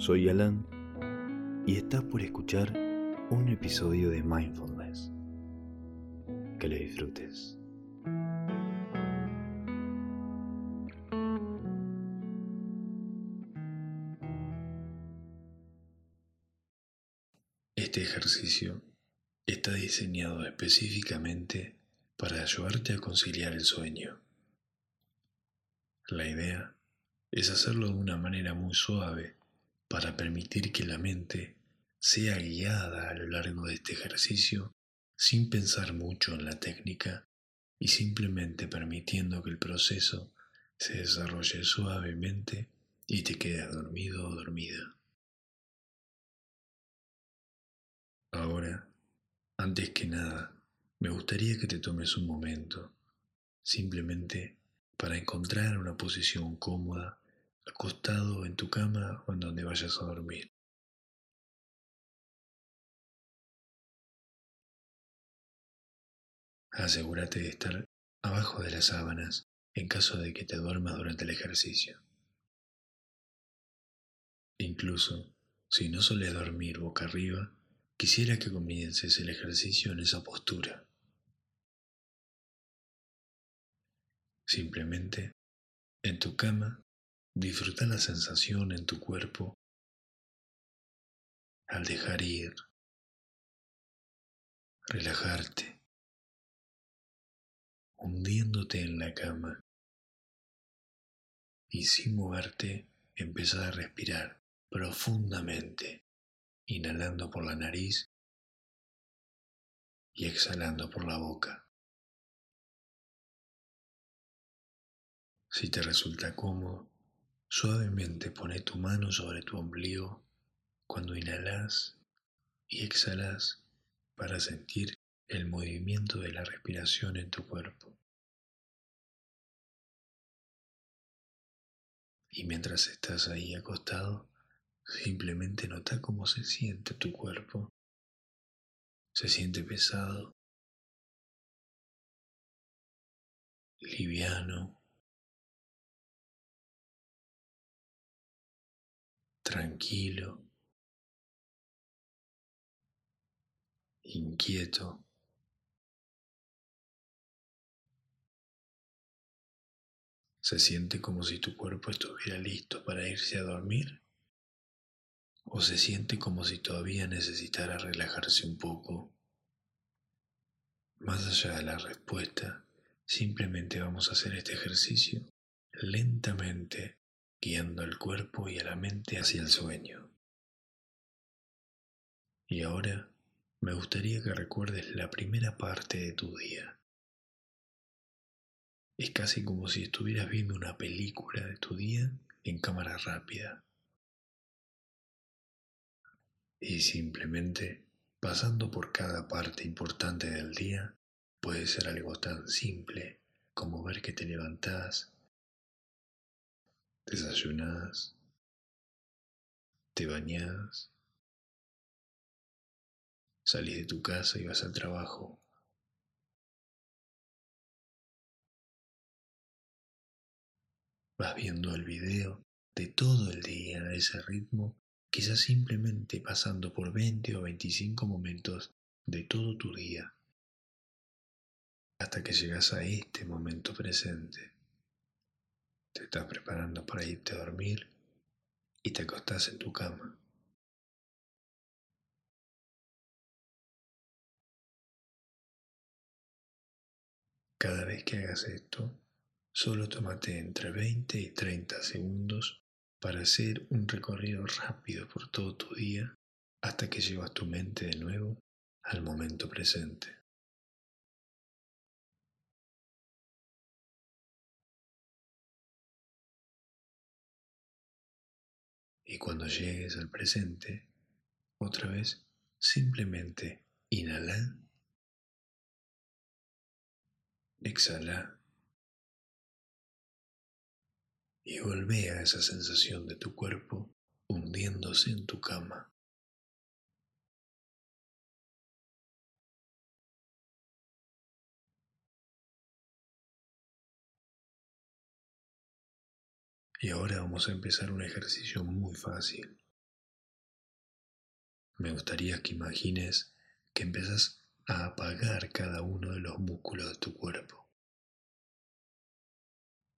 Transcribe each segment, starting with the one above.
Soy Alan y estás por escuchar un episodio de Mindfulness. Que le disfrutes. Este ejercicio está diseñado específicamente para ayudarte a conciliar el sueño. La idea es hacerlo de una manera muy suave para permitir que la mente sea guiada a lo largo de este ejercicio sin pensar mucho en la técnica y simplemente permitiendo que el proceso se desarrolle suavemente y te quedes dormido o dormida. Ahora, antes que nada, me gustaría que te tomes un momento, simplemente para encontrar una posición cómoda, acostado en tu cama o en donde vayas a dormir. Asegúrate de estar abajo de las sábanas en caso de que te duermas durante el ejercicio. Incluso, si no sueles dormir boca arriba, quisiera que comiences el ejercicio en esa postura. Simplemente, en tu cama, disfruta la sensación en tu cuerpo al dejar ir, relajarte, hundiéndote en la cama y sin moverte empezar a respirar profundamente, inhalando por la nariz y exhalando por la boca. Si te resulta cómodo, suavemente pone tu mano sobre tu ombligo cuando inhalas y exhalas para sentir el movimiento de la respiración en tu cuerpo. Y mientras estás ahí acostado, simplemente nota cómo se siente tu cuerpo. Se siente pesado, liviano, tranquilo, inquieto. ¿Se siente como si tu cuerpo estuviera listo para irse a dormir? ¿O se siente como si todavía necesitara relajarse un poco? Más allá de la respuesta, simplemente vamos a hacer este ejercicio lentamente guiando al cuerpo y a la mente hacia el sueño. Y ahora me gustaría que recuerdes la primera parte de tu día. Es casi como si estuvieras viendo una película de tu día en cámara rápida. Y simplemente pasando por cada parte importante del día, puede ser algo tan simple como ver que te levantás, desayunas, te bañas, salís de tu casa y vas al trabajo. Vas viendo el video de todo el día a ese ritmo, quizás simplemente pasando por 20 o 25 momentos de todo tu día, hasta que llegas a este momento presente. Te estás preparando para irte a dormir y te acostás en tu cama. Cada vez que hagas esto, solo tómate entre 20 y 30 segundos para hacer un recorrido rápido por todo tu día hasta que llevas tu mente de nuevo al momento presente. Y cuando llegues al presente, otra vez, simplemente inhala, exhala y volvé a esa sensación de tu cuerpo hundiéndose en tu cama. Y ahora vamos a empezar un ejercicio muy fácil. me gustaría que imagines que empezás a apagar cada uno de los músculos de tu cuerpo.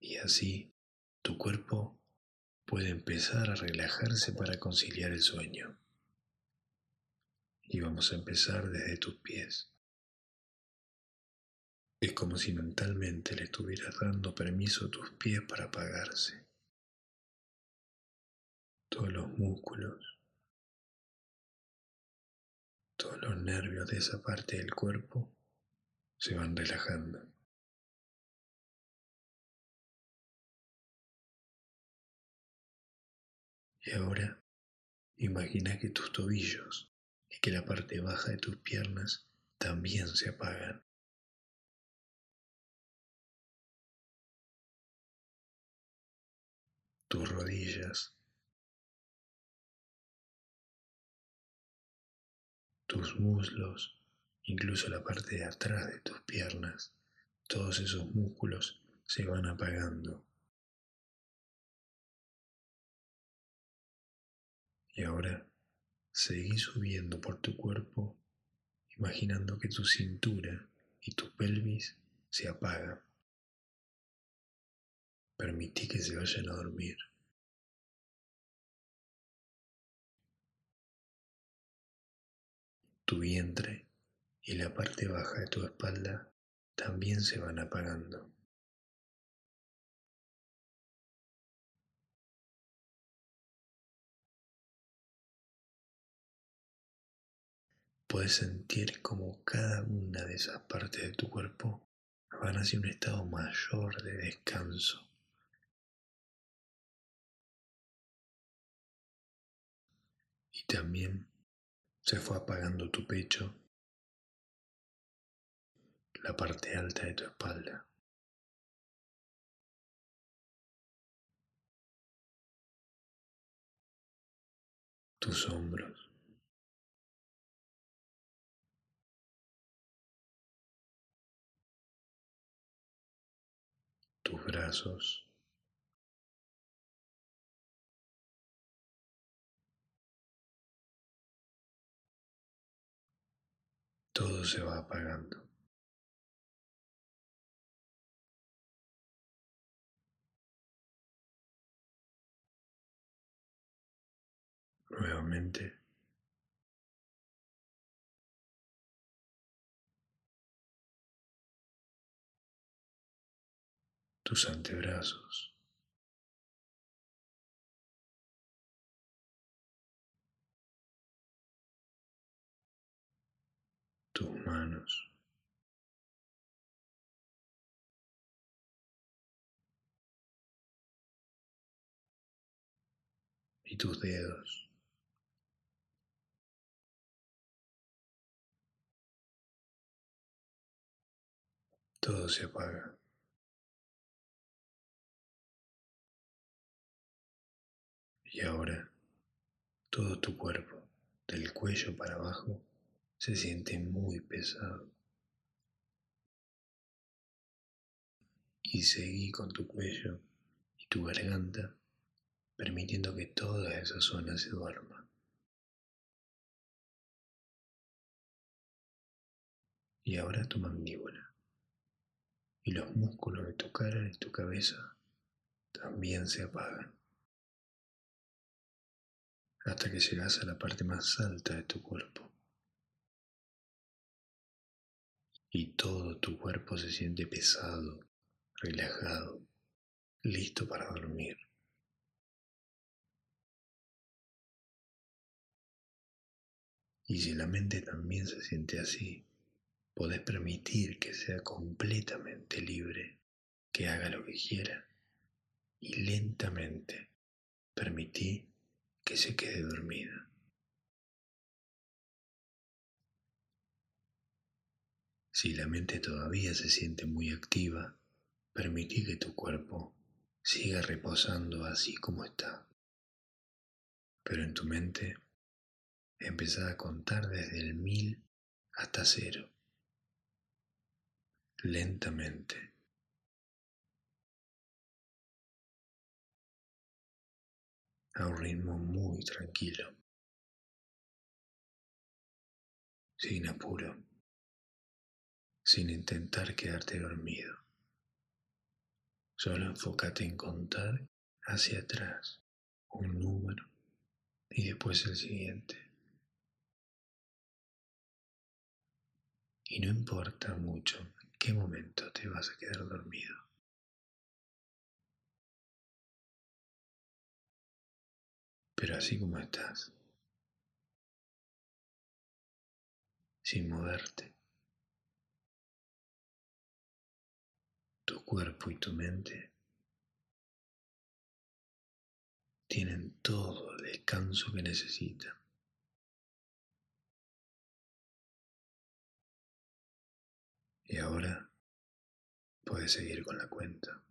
Y así tu cuerpo puede empezar a relajarse para conciliar el sueño. Y vamos a empezar desde tus pies. Es como si mentalmente le estuvieras dando permiso a tus pies para apagarse. Todos los músculos, todos los nervios de esa parte del cuerpo se van relajando. Y ahora imagina que tus tobillos y que la parte baja de tus piernas también se apagan. Tus rodillas, tus muslos, incluso la parte de atrás de tus piernas, todos esos músculos se van apagando. Y ahora seguí subiendo por tu cuerpo, imaginando que tu cintura y tu pelvis se apagan. Permití que se vayan a dormir. Tu vientre y la parte baja de tu espalda también se van apagando. Puedes sentir como cada una de esas partes de tu cuerpo van hacia un estado mayor de descanso. Y también se fue apagando tu pecho, la parte alta de tu espalda. tus hombros. tus brazos, todo se va apagando. Nuevamente. tus antebrazos. Y tus dedos. Todo se apaga. Y ahora todo tu cuerpo, del cuello para abajo, se siente muy pesado. Y seguí con tu cuello y tu garganta, permitiendo que toda esa zona se duerma. Y ahora tu mandíbula y los músculos de tu cara y tu cabeza también se apagan hasta que llegas a la parte más alta de tu cuerpo. Y todo tu cuerpo se siente pesado, relajado, listo para dormir. Y si la mente también se siente así, podés permitir que sea completamente libre, que haga lo que quiera. Y lentamente permití que se quede dormida. Si la mente todavía se siente muy activa, permití que tu cuerpo siga reposando así como está. Pero en tu mente empezá a contar desde el mil hasta cero. Lentamente. a un ritmo muy tranquilo. sin apuro, sin intentar quedarte dormido. Solo enfócate en contar hacia atrás un número y después el siguiente. Y no importa mucho en qué momento te vas a quedar dormido. Pero así como estás, sin moverte, tu cuerpo y tu mente tienen todo el descanso que necesitan. Y ahora puedes seguir con la cuenta.